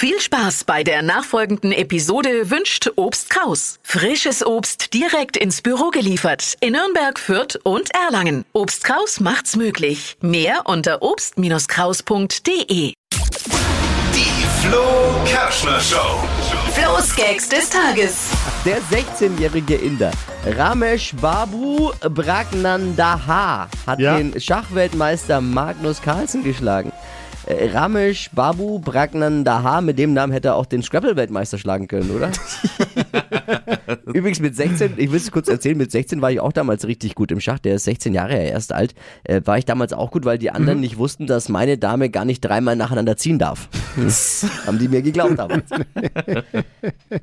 Viel Spaß bei der nachfolgenden Episode wünscht Obst Kraus. Frisches Obst direkt ins Büro geliefert in Nürnberg, Fürth und Erlangen. Obst Kraus macht's möglich. Mehr unter obst-kraus.de. Die Flo Kerschner Show. Flo's Gags des Tages. Der 16-jährige Inder Ramesh Babu Pragnandaha hat Ja. den Schachweltmeister Magnus Carlsen geschlagen. Äh, Ramesh Babu Pragnandaha, mit dem Namen hätte er auch den Scrabble-Weltmeister schlagen können, oder? Übrigens mit 16, ich will es kurz erzählen, mit 16 war ich auch damals richtig gut im Schach, der ist 16 Jahre ja erst alt, äh, war ich damals auch gut, weil die anderen nicht wussten, dass meine Dame gar nicht dreimal nacheinander ziehen darf. Haben die mir geglaubt damals.